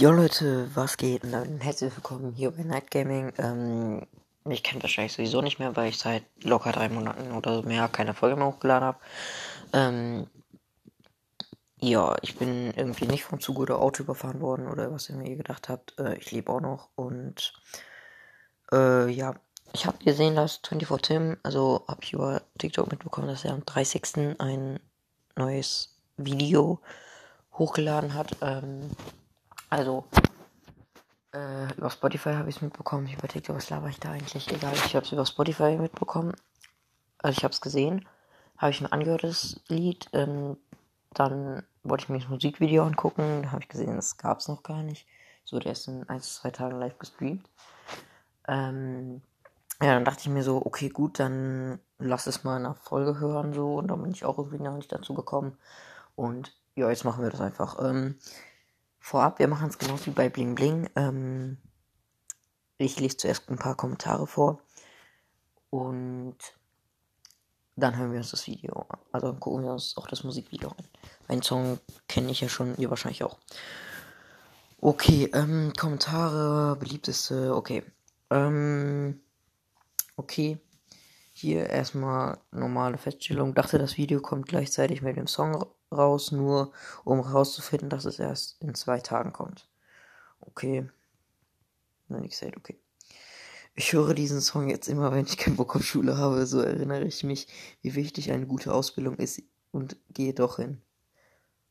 Jo Leute, was geht? Und dann herzlich willkommen hier bei Night Gaming. Ähm, mich kennt wahrscheinlich sowieso nicht mehr, weil ich seit locker drei Monaten oder mehr keine Folge mehr hochgeladen habe. Ähm, ja, ich bin irgendwie nicht vom Zug oder Auto überfahren worden oder was ihr mir gedacht habt. Äh, ich lebe auch noch und äh, ja, ich habe gesehen, dass 24 Tim, also habe ich über TikTok mitbekommen, dass er am 30. ein neues Video hochgeladen hat. Ähm, also, äh, über Spotify habe ich es mitbekommen. Ich überlege, was laber ich da eigentlich? Egal, ich habe es über Spotify mitbekommen. Also ich habe es gesehen. Habe ich mir angehört, das Lied. Ähm, dann wollte ich mir das Musikvideo angucken. Da habe ich gesehen, das gab es noch gar nicht. So, der ist in ein, zwei Tagen live gestreamt. Ähm, ja, dann dachte ich mir so, okay, gut, dann lass es mal einer Folge hören, so. Und dann bin ich auch irgendwie noch nicht dazu gekommen. Und ja, jetzt machen wir das einfach. Ähm, vorab, wir machen es genauso wie bei Bling Bling. Ähm, ich lese zuerst ein paar Kommentare vor und dann hören wir uns das Video an. Also gucken wir uns auch das Musikvideo an. Einen Song kenne ich ja schon, ihr wahrscheinlich auch. Okay, ähm, Kommentare, beliebteste, okay. Ähm, okay. Hier erstmal normale Feststellung. Dachte, das Video kommt gleichzeitig mit dem Song raus, nur um herauszufinden, dass es erst in zwei Tagen kommt. Okay. Nein, ich sehe, okay. Ich höre diesen Song jetzt immer, wenn ich keinen Bock auf Schule habe. So erinnere ich mich, wie wichtig eine gute Ausbildung ist und gehe doch hin.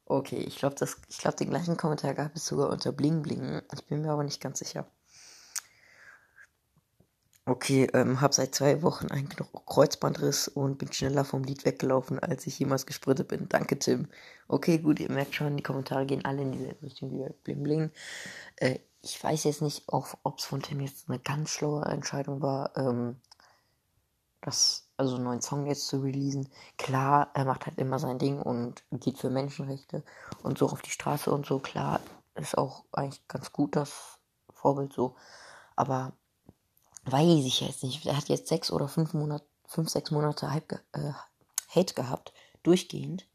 Okay, ich glaube, ich glaube, den gleichen Kommentar gab es sogar unter Bling Bling. Ich bin mir aber nicht ganz sicher. Okay, ähm, hab seit zwei Wochen einen Kreuzbandriss und bin schneller vom Lied weggelaufen, als ich jemals gesprintet bin. Danke, Tim. Okay, gut, ihr merkt schon, die Kommentare gehen alle in diese Richtung wie Bling Bling. Äh, ich weiß jetzt nicht, ob es von Tim jetzt eine ganz schlaue Entscheidung war, ähm, das, also einen neuen Song jetzt zu releasen. Klar, er macht halt immer sein Ding und geht für Menschenrechte und so auf die Straße und so. Klar, ist auch eigentlich ganz gut das Vorbild so. Aber weiß ich jetzt nicht. Er hat jetzt sechs oder fünf Monate, fünf, sechs Monate Hype, äh, Hate gehabt, durchgehend.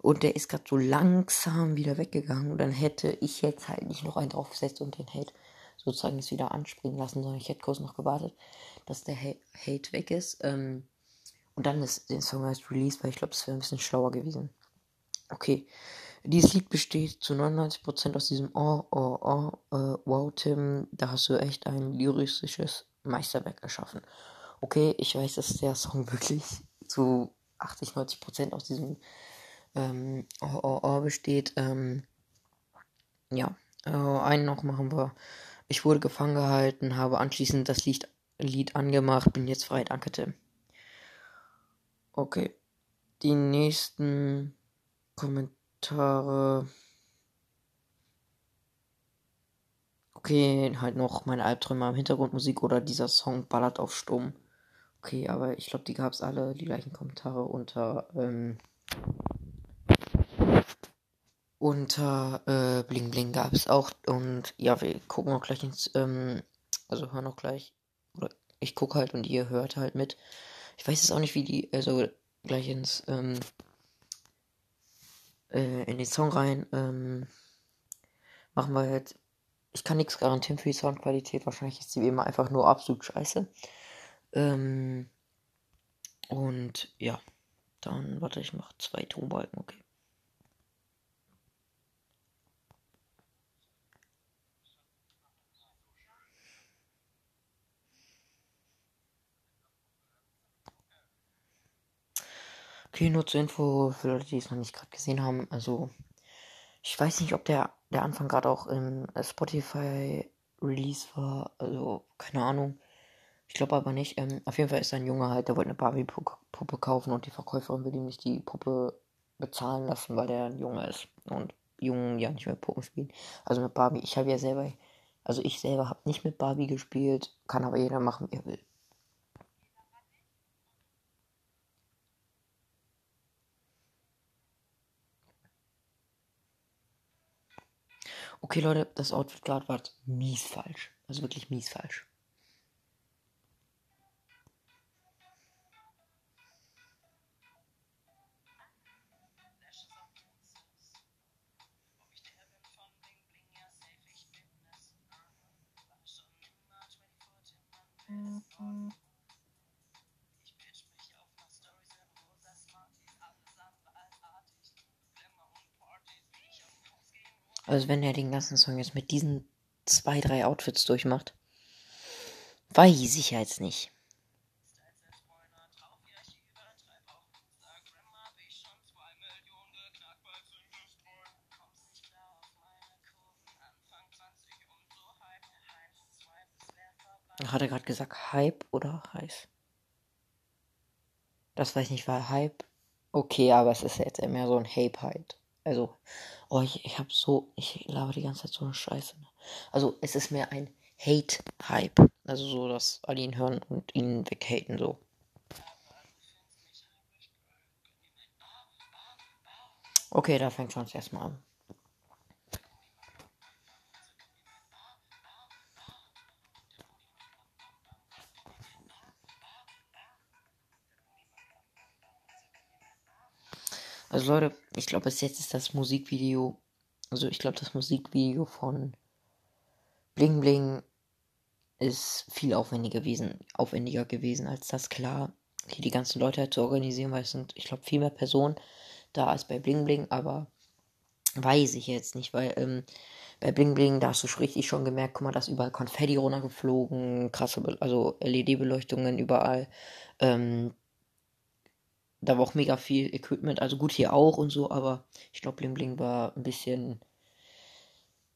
Und der ist gerade so langsam wieder weggegangen. Und dann hätte ich jetzt halt nicht noch einen draufgesetzt und den Hate sozusagen jetzt wieder anspringen lassen, sondern ich hätte kurz noch gewartet, dass der Hate weg ist. Ähm, und dann ist den Song erst released, weil ich glaube, es wäre ein bisschen schlauer gewesen. Okay. Dieses Lied besteht zu 99% aus diesem Oh, oh, oh, äh, wow, Tim, da hast du echt ein lyrisches Meisterwerk erschaffen. Okay, ich weiß, dass der Song wirklich zu 80, 90% aus diesem ähm, Oh, oh, oh besteht. Ähm, ja, äh, einen noch machen wir. Ich wurde gefangen gehalten, habe anschließend das Lied, Lied angemacht, bin jetzt frei, danke Tim. Okay, die nächsten Kommentare. Kommentare. Okay, halt noch meine Albträume am Hintergrundmusik oder dieser Song ballert auf Stumm. Okay, aber ich glaube, die gab es alle, die gleichen Kommentare unter, ähm, unter, äh, Bling Bling gab es auch. Und ja, wir gucken auch gleich ins, ähm, also hören auch gleich, oder ich gucke halt und ihr hört halt mit. Ich weiß jetzt auch nicht, wie die, also gleich ins, ähm, äh, in den Song rein. Ähm, machen wir jetzt. Ich kann nichts garantieren für die Soundqualität. Wahrscheinlich ist sie wie immer einfach nur absolut scheiße. Ähm, und ja, dann warte, ich mache zwei Tonbalken, okay. Okay, nur zur Info für Leute, die es noch nicht gerade gesehen haben. Also, ich weiß nicht, ob der, der Anfang gerade auch im Spotify Release war. Also, keine Ahnung. Ich glaube aber nicht. Ähm, auf jeden Fall ist ein Junge halt, der wollte eine Barbie-Puppe kaufen und die Verkäuferin will ihm nicht die Puppe bezahlen lassen, weil der ein Junge ist. Und Jungen ja nicht mehr Puppen spielen. Also mit Barbie. Ich habe ja selber, also ich selber habe nicht mit Barbie gespielt. Kann aber jeder machen, wie er will. Okay, Leute, das Outfit gerade war mies falsch. Also wirklich mies falsch. Also wenn er den ganzen Song jetzt mit diesen zwei, drei Outfits durchmacht, weiß ich jetzt nicht. Hat er gerade gesagt Hype oder heiß? Das weiß ich nicht, war Hype. Okay, aber es ist jetzt mehr so ein Hype-Hype. Also, oh, ich, ich hab so, ich laber die ganze Zeit so eine Scheiße. Ne? Also, es ist mehr ein Hate-Hype. Also so, dass alle ihn hören und ihn weghaten, so. Okay, da fängt schon erstmal an. Also Leute, ich glaube bis jetzt ist das Musikvideo, also ich glaube das Musikvideo von Bling Bling ist viel aufwendiger gewesen, aufwendiger gewesen als das klar hier die ganzen Leute halt zu organisieren, weil es sind, ich glaube, viel mehr Personen da als bei Bling Bling, aber weiß ich jetzt nicht, weil ähm, bei Bling Bling, da hast du richtig schon gemerkt, guck mal, da ist überall Konfetti runtergeflogen, krasse, also LED-Beleuchtungen überall. Ähm, da war auch mega viel Equipment, also gut hier auch und so, aber ich glaube, Bling Bling war ein bisschen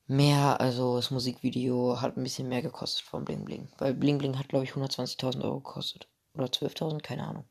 mehr, also das Musikvideo hat ein bisschen mehr gekostet von Bling Bling, weil Bling Bling hat, glaube ich, 120.000 Euro gekostet. Oder 12.000, keine Ahnung.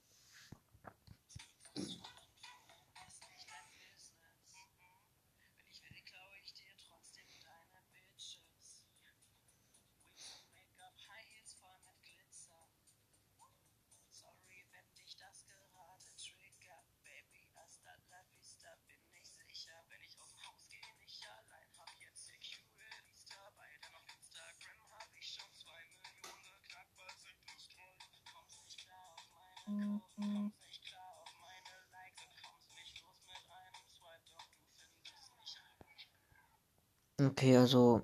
Okay, also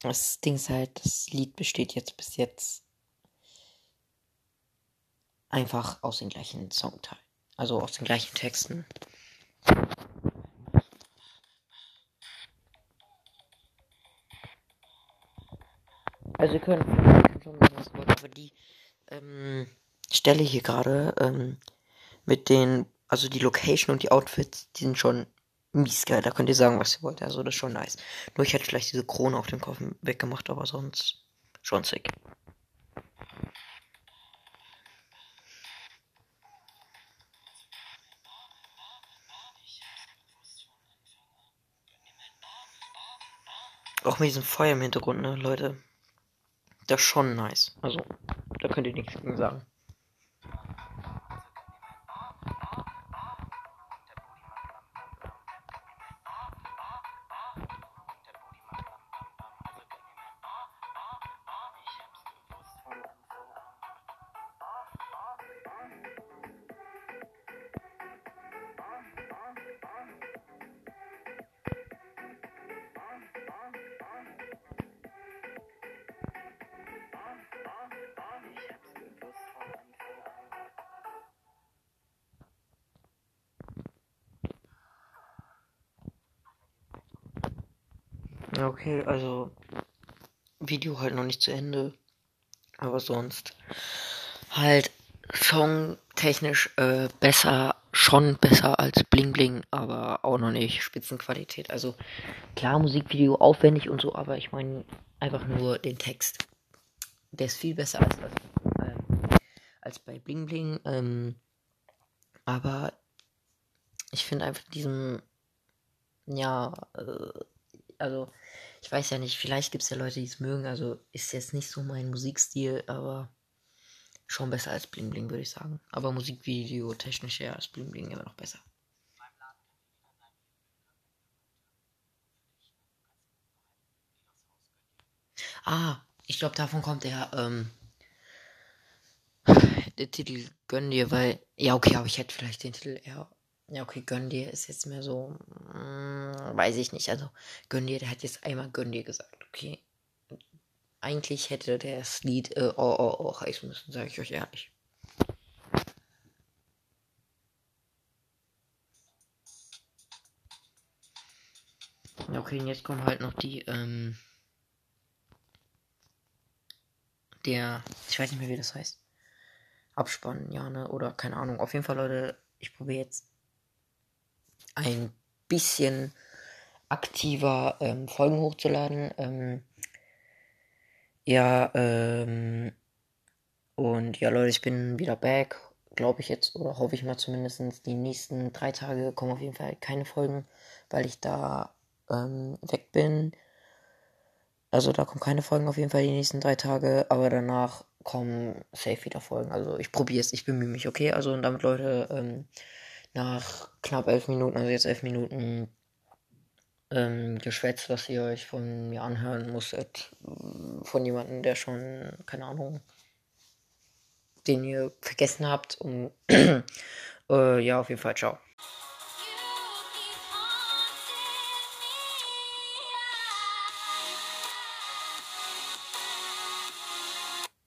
das Ding ist halt, das Lied besteht jetzt bis jetzt einfach aus den gleichen Songteilen. Also aus den gleichen Texten. Also ihr könnt schon was wollt, die ähm, Stelle hier gerade ähm, mit den, also die Location und die Outfits, die sind schon mies geil. Da könnt ihr sagen, was ihr wollt. Also das ist schon nice. Nur ich hätte vielleicht diese Krone auf dem Kopf weggemacht, aber sonst schon sick. Auch mit diesem Feuer im Hintergrund, ne, Leute. Das ist schon nice. Also, da könnt ihr nichts gegen sagen. Okay, also Video halt noch nicht zu Ende. Aber sonst halt songtechnisch äh, besser, schon besser als Bling Bling, aber auch noch nicht Spitzenqualität. Also klar, Musikvideo aufwendig und so, aber ich meine einfach nur den Text. Der ist viel besser als, äh, als bei Bling Bling. Ähm, aber ich finde einfach diesen, ja, äh, also ich weiß ja nicht, vielleicht gibt es ja Leute, die es mögen. Also ist jetzt nicht so mein Musikstil, aber schon besser als Bling Bling, würde ich sagen. Aber Musikvideo technisch ja ist Bling Bling immer noch besser. Ah, ich glaube, davon kommt der, ähm, der Titel Gönn dir, weil, ja, okay, aber ich hätte vielleicht den Titel eher, ja, okay, Gönn dir ist jetzt mehr so, mm, weiß ich nicht, also, Gönn dir, der hat jetzt einmal Gönn dir gesagt, okay. Eigentlich hätte das Lied, äh, oh, oh, oh heißen müssen, sage ich euch ehrlich. Okay, und jetzt kommen halt noch die, ähm, der, ich weiß nicht mehr, wie das heißt. Abspann, ja, ne? Oder keine Ahnung. Auf jeden Fall, Leute, ich probiere jetzt ein bisschen aktiver ähm, Folgen hochzuladen. Ähm, ja, ähm, und ja, Leute, ich bin wieder back, glaube ich jetzt, oder hoffe ich mal zumindest. Die nächsten drei Tage kommen auf jeden Fall keine Folgen, weil ich da ähm, weg bin. Also da kommen keine Folgen auf jeden Fall die nächsten drei Tage, aber danach kommen safe wieder Folgen. Also ich probiere es, ich bemühe mich, okay? Also und damit Leute, ähm, nach knapp elf Minuten, also jetzt elf Minuten ähm, Geschwätz, was ihr euch von mir anhören musstet, von jemandem, der schon, keine Ahnung, den ihr vergessen habt. Und äh, ja, auf jeden Fall, ciao.